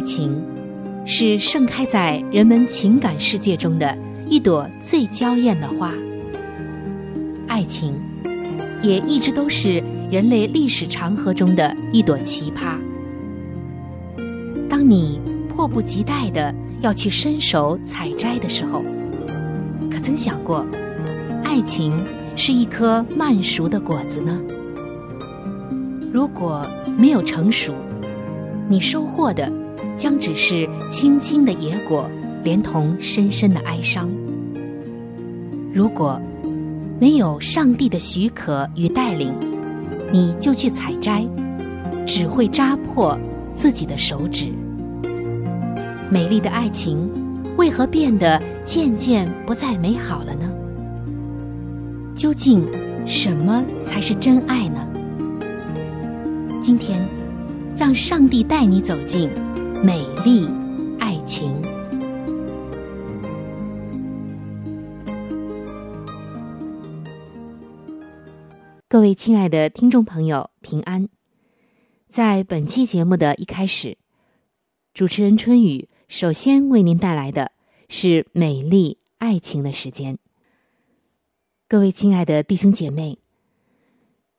爱情。是盛开在人们情感世界中的一朵最娇艳的花。爱情，也一直都是人类历史长河中的一朵奇葩。当你迫不及待的要去伸手采摘的时候，可曾想过，爱情是一颗慢熟的果子呢？如果没有成熟，你收获的。将只是青青的野果，连同深深的哀伤。如果没有上帝的许可与带领，你就去采摘，只会扎破自己的手指。美丽的爱情为何变得渐渐不再美好了呢？究竟什么才是真爱呢？今天，让上帝带你走进。美丽爱情，各位亲爱的听众朋友，平安。在本期节目的一开始，主持人春雨首先为您带来的是美丽爱情的时间。各位亲爱的弟兄姐妹，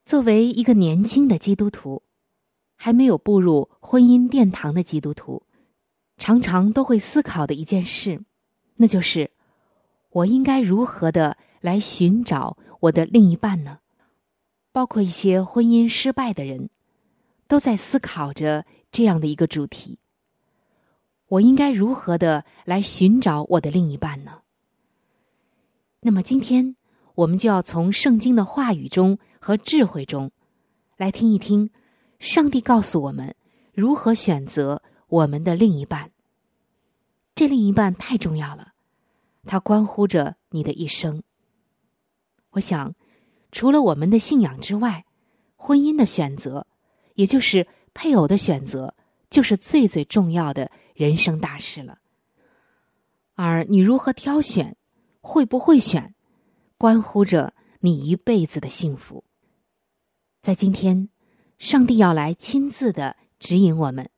作为一个年轻的基督徒。还没有步入婚姻殿堂的基督徒，常常都会思考的一件事，那就是我应该如何的来寻找我的另一半呢？包括一些婚姻失败的人，都在思考着这样的一个主题：我应该如何的来寻找我的另一半呢？那么今天，我们就要从圣经的话语中和智慧中，来听一听。上帝告诉我们如何选择我们的另一半。这另一半太重要了，它关乎着你的一生。我想，除了我们的信仰之外，婚姻的选择，也就是配偶的选择，就是最最重要的人生大事了。而你如何挑选，会不会选，关乎着你一辈子的幸福。在今天。上帝要来亲自的指引我们。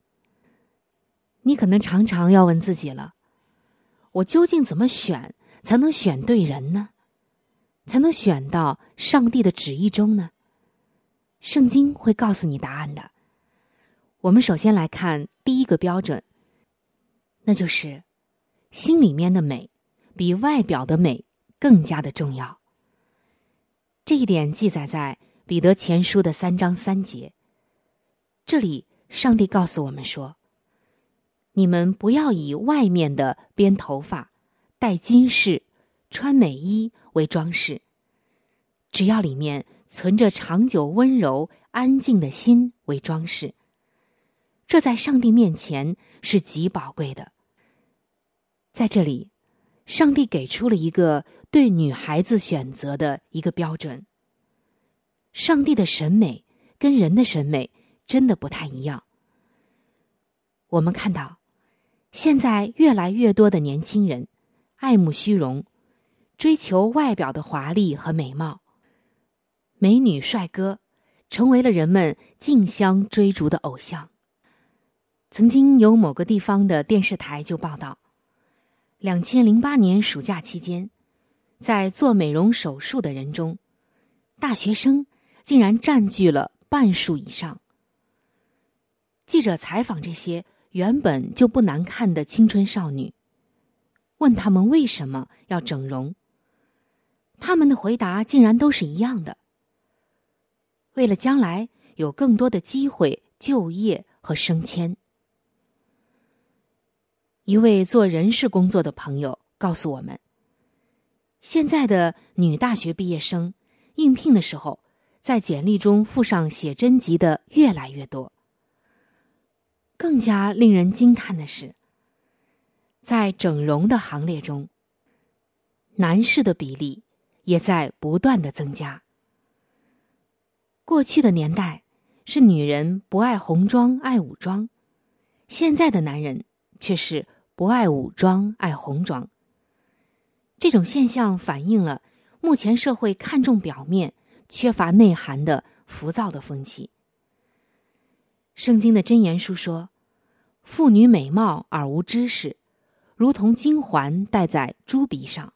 你可能常常要问自己了：我究竟怎么选才能选对人呢？才能选到上帝的旨意中呢？圣经会告诉你答案的。我们首先来看第一个标准，那就是心里面的美比外表的美更加的重要。这一点记载在。彼得前书的三章三节，这里上帝告诉我们说：“你们不要以外面的编头发、戴金饰、穿美衣为装饰，只要里面存着长久温柔安静的心为装饰。这在上帝面前是极宝贵的。”在这里，上帝给出了一个对女孩子选择的一个标准。上帝的审美跟人的审美真的不太一样。我们看到，现在越来越多的年轻人爱慕虚荣，追求外表的华丽和美貌，美女帅哥成为了人们竞相追逐的偶像。曾经有某个地方的电视台就报道，两千零八年暑假期间，在做美容手术的人中。大学生竟然占据了半数以上。记者采访这些原本就不难看的青春少女，问他们为什么要整容。他们的回答竟然都是一样的：为了将来有更多的机会就业和升迁。一位做人事工作的朋友告诉我们，现在的女大学毕业生应聘的时候，在简历中附上写真集的越来越多。更加令人惊叹的是，在整容的行列中，男士的比例也在不断的增加。过去的年代是女人不爱红妆爱武装，现在的男人却是不爱武装爱红妆。这种现象反映了目前社会看重表面、缺乏内涵的浮躁的风气。圣经的箴言书说：“妇女美貌而无知识，如同金环戴在猪鼻上。”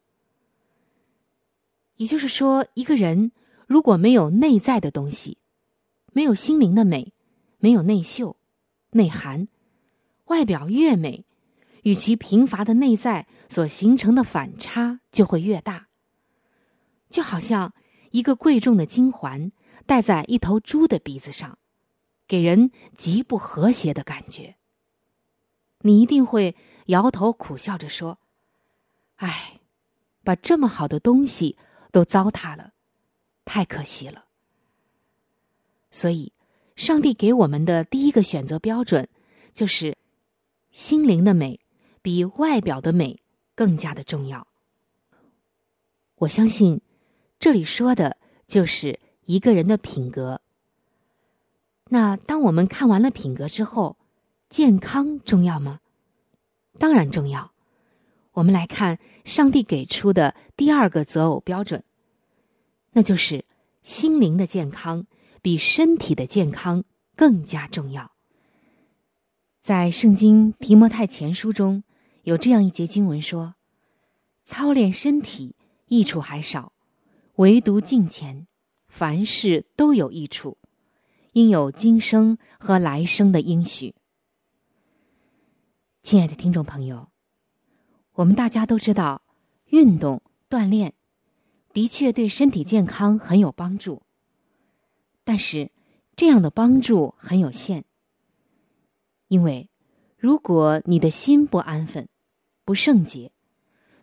也就是说，一个人如果没有内在的东西，没有心灵的美，没有内秀、内涵，外表越美，与其贫乏的内在所形成的反差就会越大。就好像一个贵重的金环戴在一头猪的鼻子上。给人极不和谐的感觉。你一定会摇头苦笑着说：“哎，把这么好的东西都糟蹋了，太可惜了。”所以，上帝给我们的第一个选择标准，就是心灵的美比外表的美更加的重要。我相信，这里说的就是一个人的品格。那当我们看完了品格之后，健康重要吗？当然重要。我们来看上帝给出的第二个择偶标准，那就是心灵的健康比身体的健康更加重要。在圣经提摩太前书中有这样一节经文说：“操练身体益处还少，唯独敬虔，凡事都有益处。”应有今生和来生的应许。亲爱的听众朋友，我们大家都知道，运动锻炼的确对身体健康很有帮助，但是这样的帮助很有限。因为如果你的心不安分、不圣洁，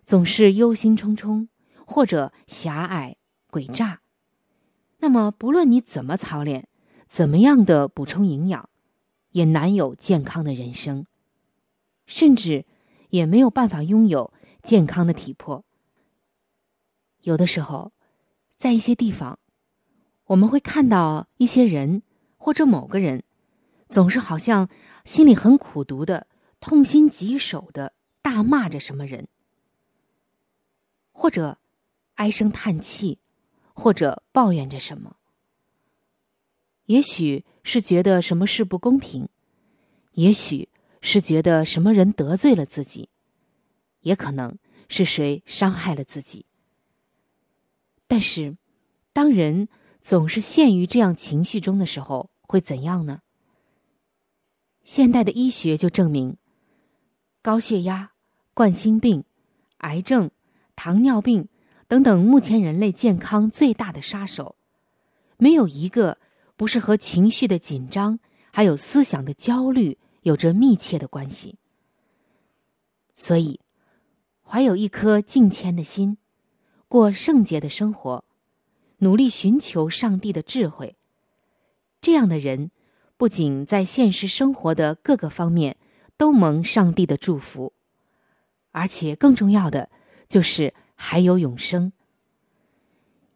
总是忧心忡忡或者狭隘诡诈，那么不论你怎么操练。怎么样的补充营养，也难有健康的人生，甚至也没有办法拥有健康的体魄。有的时候，在一些地方，我们会看到一些人或者某个人，总是好像心里很苦毒的、痛心疾首的大骂着什么人，或者唉声叹气，或者抱怨着什么。也许是觉得什么事不公平，也许是觉得什么人得罪了自己，也可能是谁伤害了自己。但是，当人总是陷于这样情绪中的时候，会怎样呢？现代的医学就证明，高血压、冠心病、癌症、糖尿病等等，目前人类健康最大的杀手，没有一个。不是和情绪的紧张，还有思想的焦虑有着密切的关系。所以，怀有一颗敬谦的心，过圣洁的生活，努力寻求上帝的智慧，这样的人，不仅在现实生活的各个方面都蒙上帝的祝福，而且更重要的就是还有永生。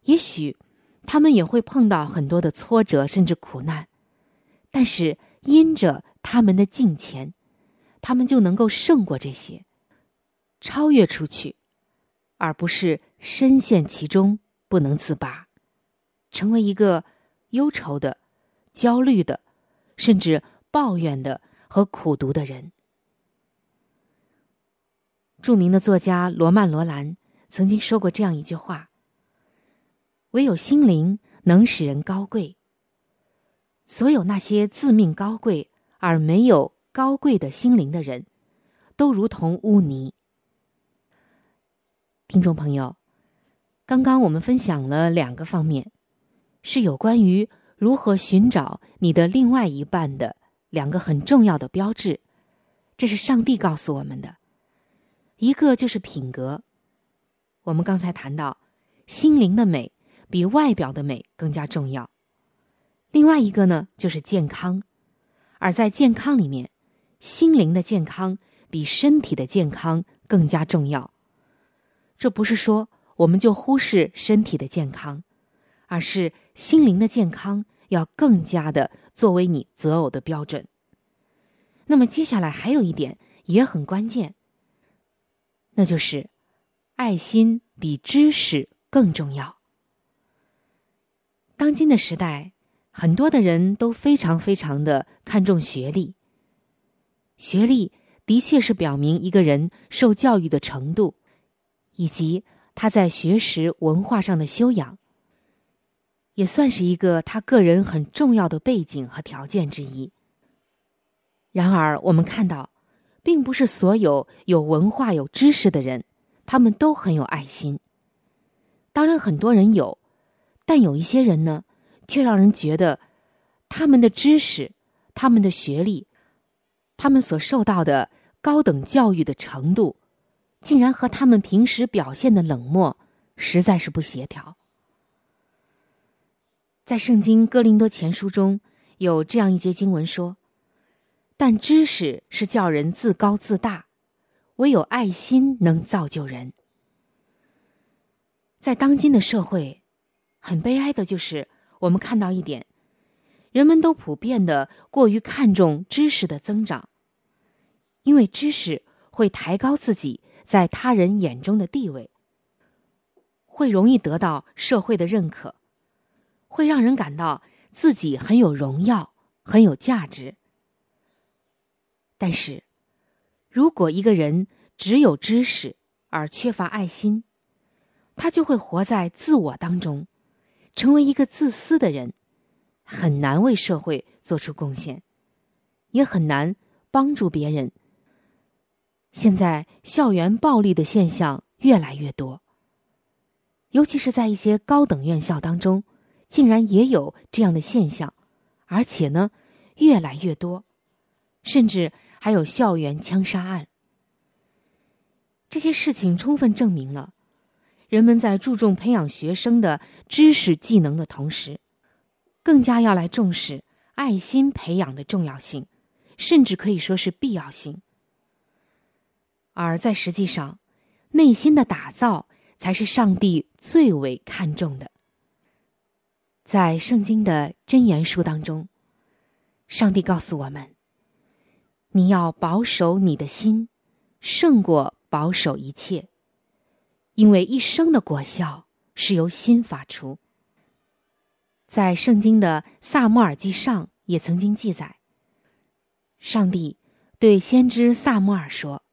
也许。他们也会碰到很多的挫折，甚至苦难，但是因着他们的敬虔，他们就能够胜过这些，超越出去，而不是深陷其中不能自拔，成为一个忧愁的、焦虑的，甚至抱怨的和苦读的人。著名的作家罗曼·罗兰曾经说过这样一句话。唯有心灵能使人高贵。所有那些自命高贵而没有高贵的心灵的人，都如同污泥。听众朋友，刚刚我们分享了两个方面，是有关于如何寻找你的另外一半的两个很重要的标志。这是上帝告诉我们的，一个就是品格。我们刚才谈到，心灵的美比外表的美更加重要。另外一个呢，就是健康，而在健康里面，心灵的健康比身体的健康更加重要。这不是说我们就忽视身体的健康，而是心灵的健康要更加的作为你择偶的标准。那么接下来还有一点也很关键，那就是爱心比知识更重要。当今的时代。很多的人都非常非常的看重学历，学历的确是表明一个人受教育的程度，以及他在学识文化上的修养，也算是一个他个人很重要的背景和条件之一。然而，我们看到，并不是所有有文化、有知识的人，他们都很有爱心。当然，很多人有，但有一些人呢？却让人觉得，他们的知识、他们的学历、他们所受到的高等教育的程度，竟然和他们平时表现的冷漠，实在是不协调。在《圣经·哥林多前书》中有这样一节经文说：“但知识是叫人自高自大，唯有爱心能造就人。”在当今的社会，很悲哀的就是。我们看到一点，人们都普遍的过于看重知识的增长，因为知识会抬高自己在他人眼中的地位，会容易得到社会的认可，会让人感到自己很有荣耀、很有价值。但是，如果一个人只有知识而缺乏爱心，他就会活在自我当中。成为一个自私的人，很难为社会做出贡献，也很难帮助别人。现在校园暴力的现象越来越多，尤其是在一些高等院校当中，竟然也有这样的现象，而且呢，越来越多，甚至还有校园枪杀案。这些事情充分证明了。人们在注重培养学生的知识技能的同时，更加要来重视爱心培养的重要性，甚至可以说是必要性。而在实际上，内心的打造才是上帝最为看重的。在圣经的箴言书当中，上帝告诉我们：“你要保守你的心，胜过保守一切。”因为一生的果效是由心发出。在圣经的萨摩尔记上也曾经记载，上帝对先知萨摩尔说：“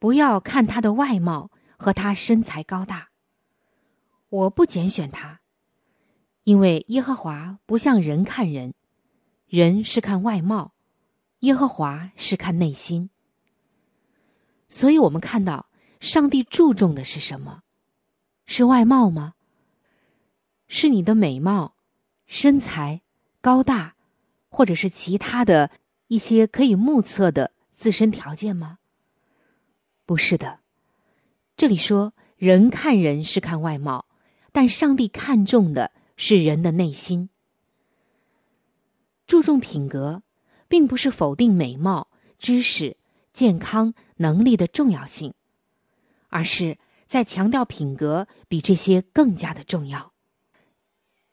不要看他的外貌和他身材高大，我不拣选他，因为耶和华不像人看人，人是看外貌，耶和华是看内心。所以我们看到。”上帝注重的是什么？是外貌吗？是你的美貌、身材、高大，或者是其他的一些可以目测的自身条件吗？不是的。这里说人看人是看外貌，但上帝看重的是人的内心。注重品格，并不是否定美貌、知识、健康、能力的重要性。而是在强调品格比这些更加的重要。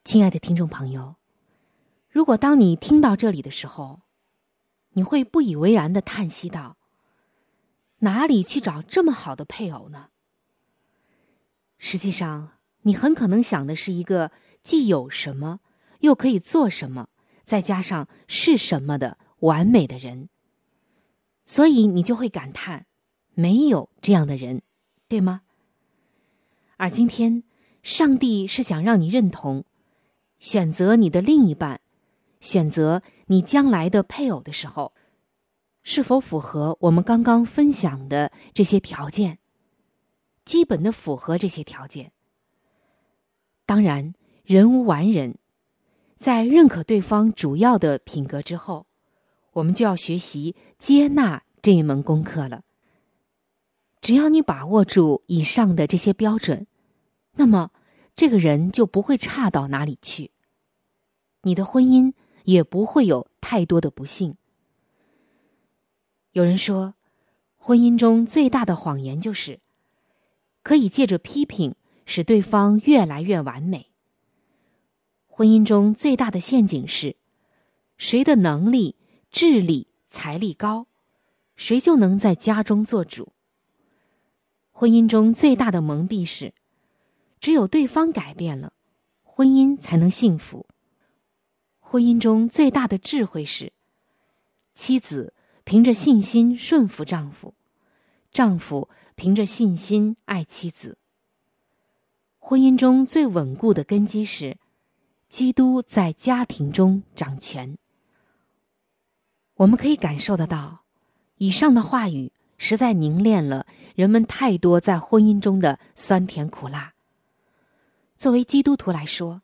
亲爱的听众朋友，如果当你听到这里的时候，你会不以为然的叹息道：“哪里去找这么好的配偶呢？”实际上，你很可能想的是一个既有什么，又可以做什么，再加上是什么的完美的人。所以你就会感叹，没有这样的人。对吗？而今天，上帝是想让你认同，选择你的另一半，选择你将来的配偶的时候，是否符合我们刚刚分享的这些条件？基本的符合这些条件。当然，人无完人，在认可对方主要的品格之后，我们就要学习接纳这一门功课了。只要你把握住以上的这些标准，那么这个人就不会差到哪里去，你的婚姻也不会有太多的不幸。有人说，婚姻中最大的谎言就是可以借着批评使对方越来越完美。婚姻中最大的陷阱是，谁的能力、智力、财力高，谁就能在家中做主。婚姻中最大的蒙蔽是，只有对方改变了，婚姻才能幸福。婚姻中最大的智慧是，妻子凭着信心顺服丈夫，丈夫凭着信心爱妻子。婚姻中最稳固的根基是，基督在家庭中掌权。我们可以感受得到，以上的话语实在凝练了。人们太多在婚姻中的酸甜苦辣。作为基督徒来说，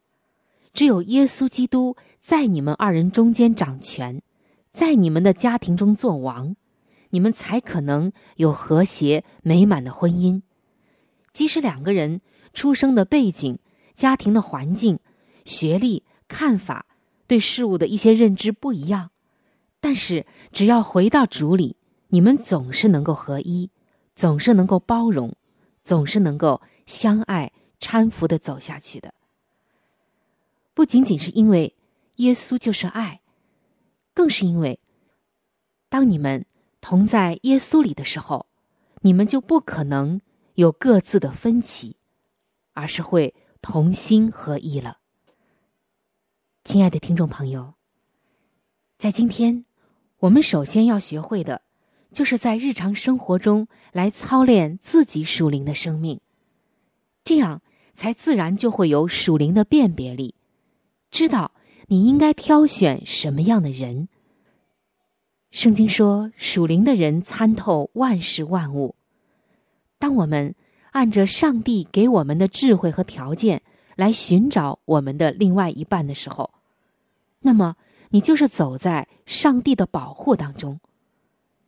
只有耶稣基督在你们二人中间掌权，在你们的家庭中做王，你们才可能有和谐美满的婚姻。即使两个人出生的背景、家庭的环境、学历、看法、对事物的一些认知不一样，但是只要回到主里，你们总是能够合一。总是能够包容，总是能够相爱搀扶的走下去的。不仅仅是因为耶稣就是爱，更是因为当你们同在耶稣里的时候，你们就不可能有各自的分歧，而是会同心合一了。亲爱的听众朋友，在今天，我们首先要学会的。就是在日常生活中来操练自己属灵的生命，这样才自然就会有属灵的辨别力，知道你应该挑选什么样的人。圣经说，属灵的人参透万事万物。当我们按着上帝给我们的智慧和条件来寻找我们的另外一半的时候，那么你就是走在上帝的保护当中。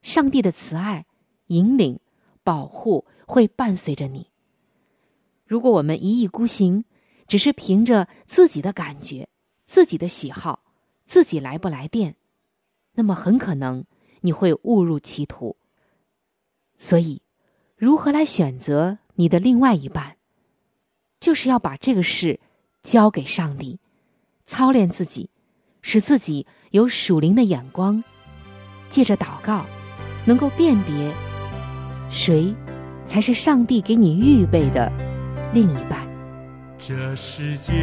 上帝的慈爱、引领、保护会伴随着你。如果我们一意孤行，只是凭着自己的感觉、自己的喜好、自己来不来电，那么很可能你会误入歧途。所以，如何来选择你的另外一半，就是要把这个事交给上帝，操练自己，使自己有属灵的眼光，借着祷告。能够辨别谁才是上帝给你预备的另一半。这世界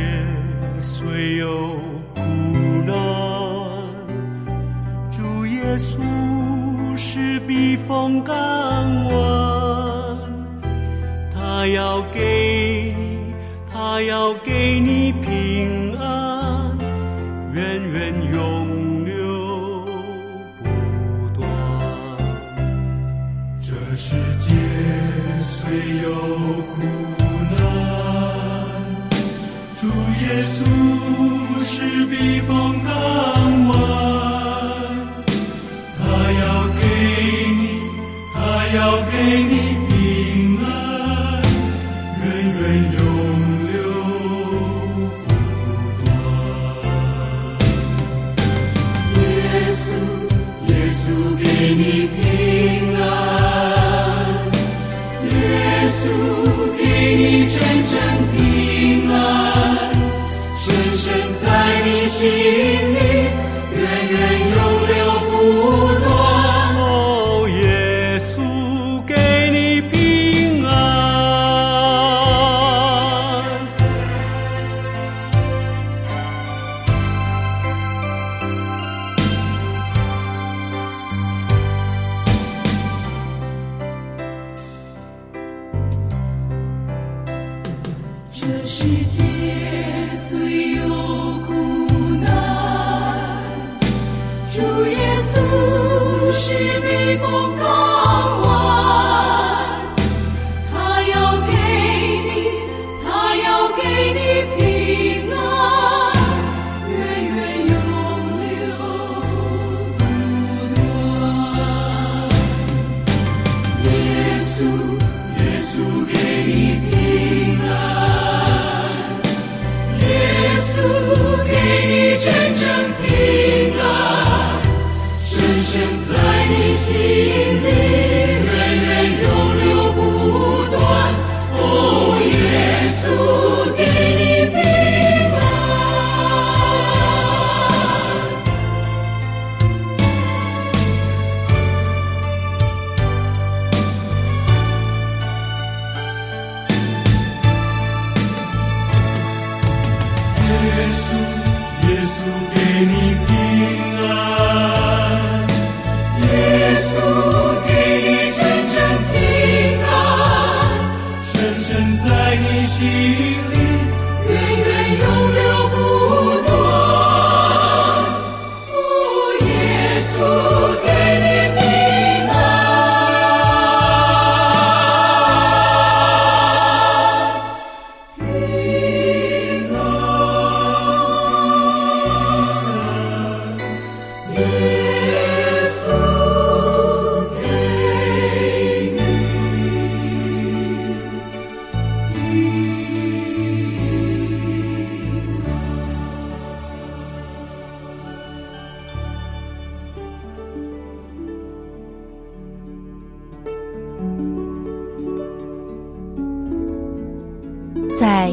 虽有苦难，主耶稣是避风港湾，他要给你，他要给你平安，源源永流不断。这世界。虽有苦难，主耶稣是避风港湾，他要给你，他要给你。这世界虽是避风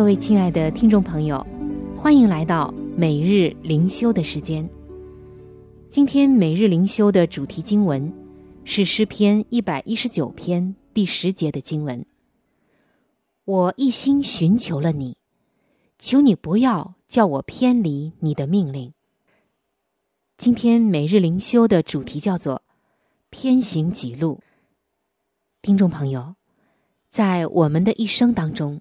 各位亲爱的听众朋友，欢迎来到每日灵修的时间。今天每日灵修的主题经文是诗篇一百一十九篇第十节的经文。我一心寻求了你，求你不要叫我偏离你的命令。今天每日灵修的主题叫做“偏行己路”。听众朋友，在我们的一生当中，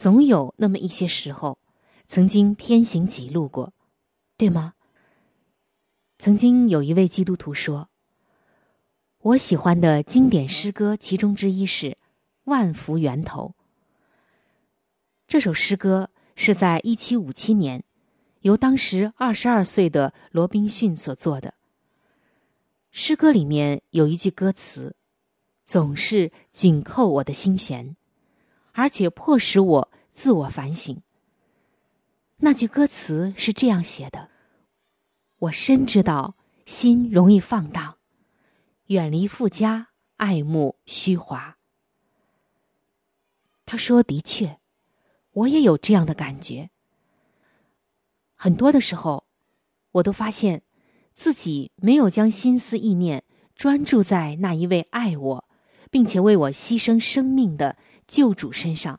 总有那么一些时候，曾经偏行己路过，对吗？曾经有一位基督徒说：“我喜欢的经典诗歌其中之一是《万福源头》。这首诗歌是在一七五七年，由当时二十二岁的罗宾逊所作的。诗歌里面有一句歌词，总是紧扣我的心弦。”而且迫使我自我反省。那句歌词是这样写的：“我深知道心容易放荡，远离富家，爱慕虚华。”他说：“的确，我也有这样的感觉。很多的时候，我都发现自己没有将心思意念专注在那一位爱我，并且为我牺牲生命的。”救主身上，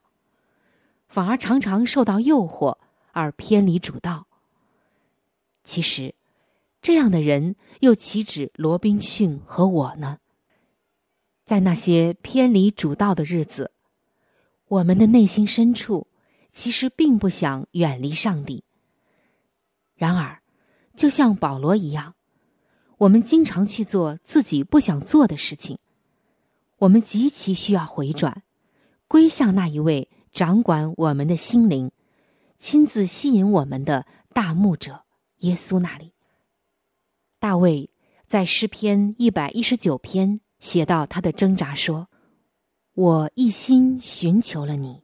反而常常受到诱惑而偏离主道。其实，这样的人又岂止罗宾逊和我呢？在那些偏离主道的日子，我们的内心深处其实并不想远离上帝。然而，就像保罗一样，我们经常去做自己不想做的事情。我们极其需要回转。归向那一位掌管我们的心灵、亲自吸引我们的大牧者耶稣那里。大卫在诗篇一百一十九篇写到他的挣扎说：“我一心寻求了你，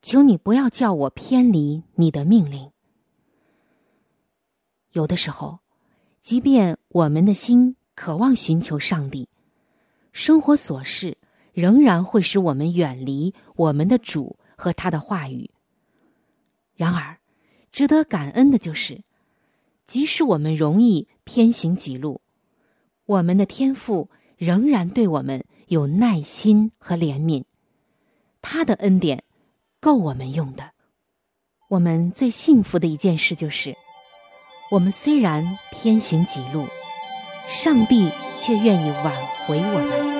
求你不要叫我偏离你的命令。”有的时候，即便我们的心渴望寻求上帝，生活琐事仍然会使我们远离我们的主和他的话语。然而，值得感恩的就是，即使我们容易偏行己路，我们的天赋仍然对我们有耐心和怜悯，他的恩典够我们用的。我们最幸福的一件事就是。我们虽然偏行己路，上帝却愿意挽回我们。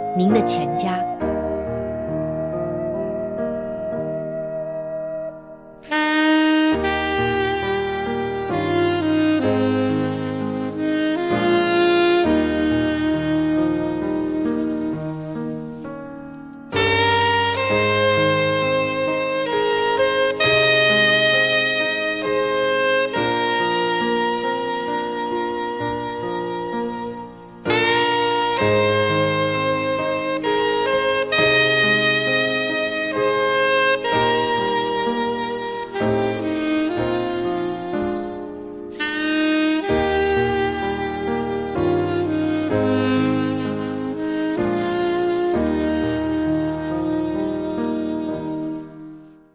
您的全家。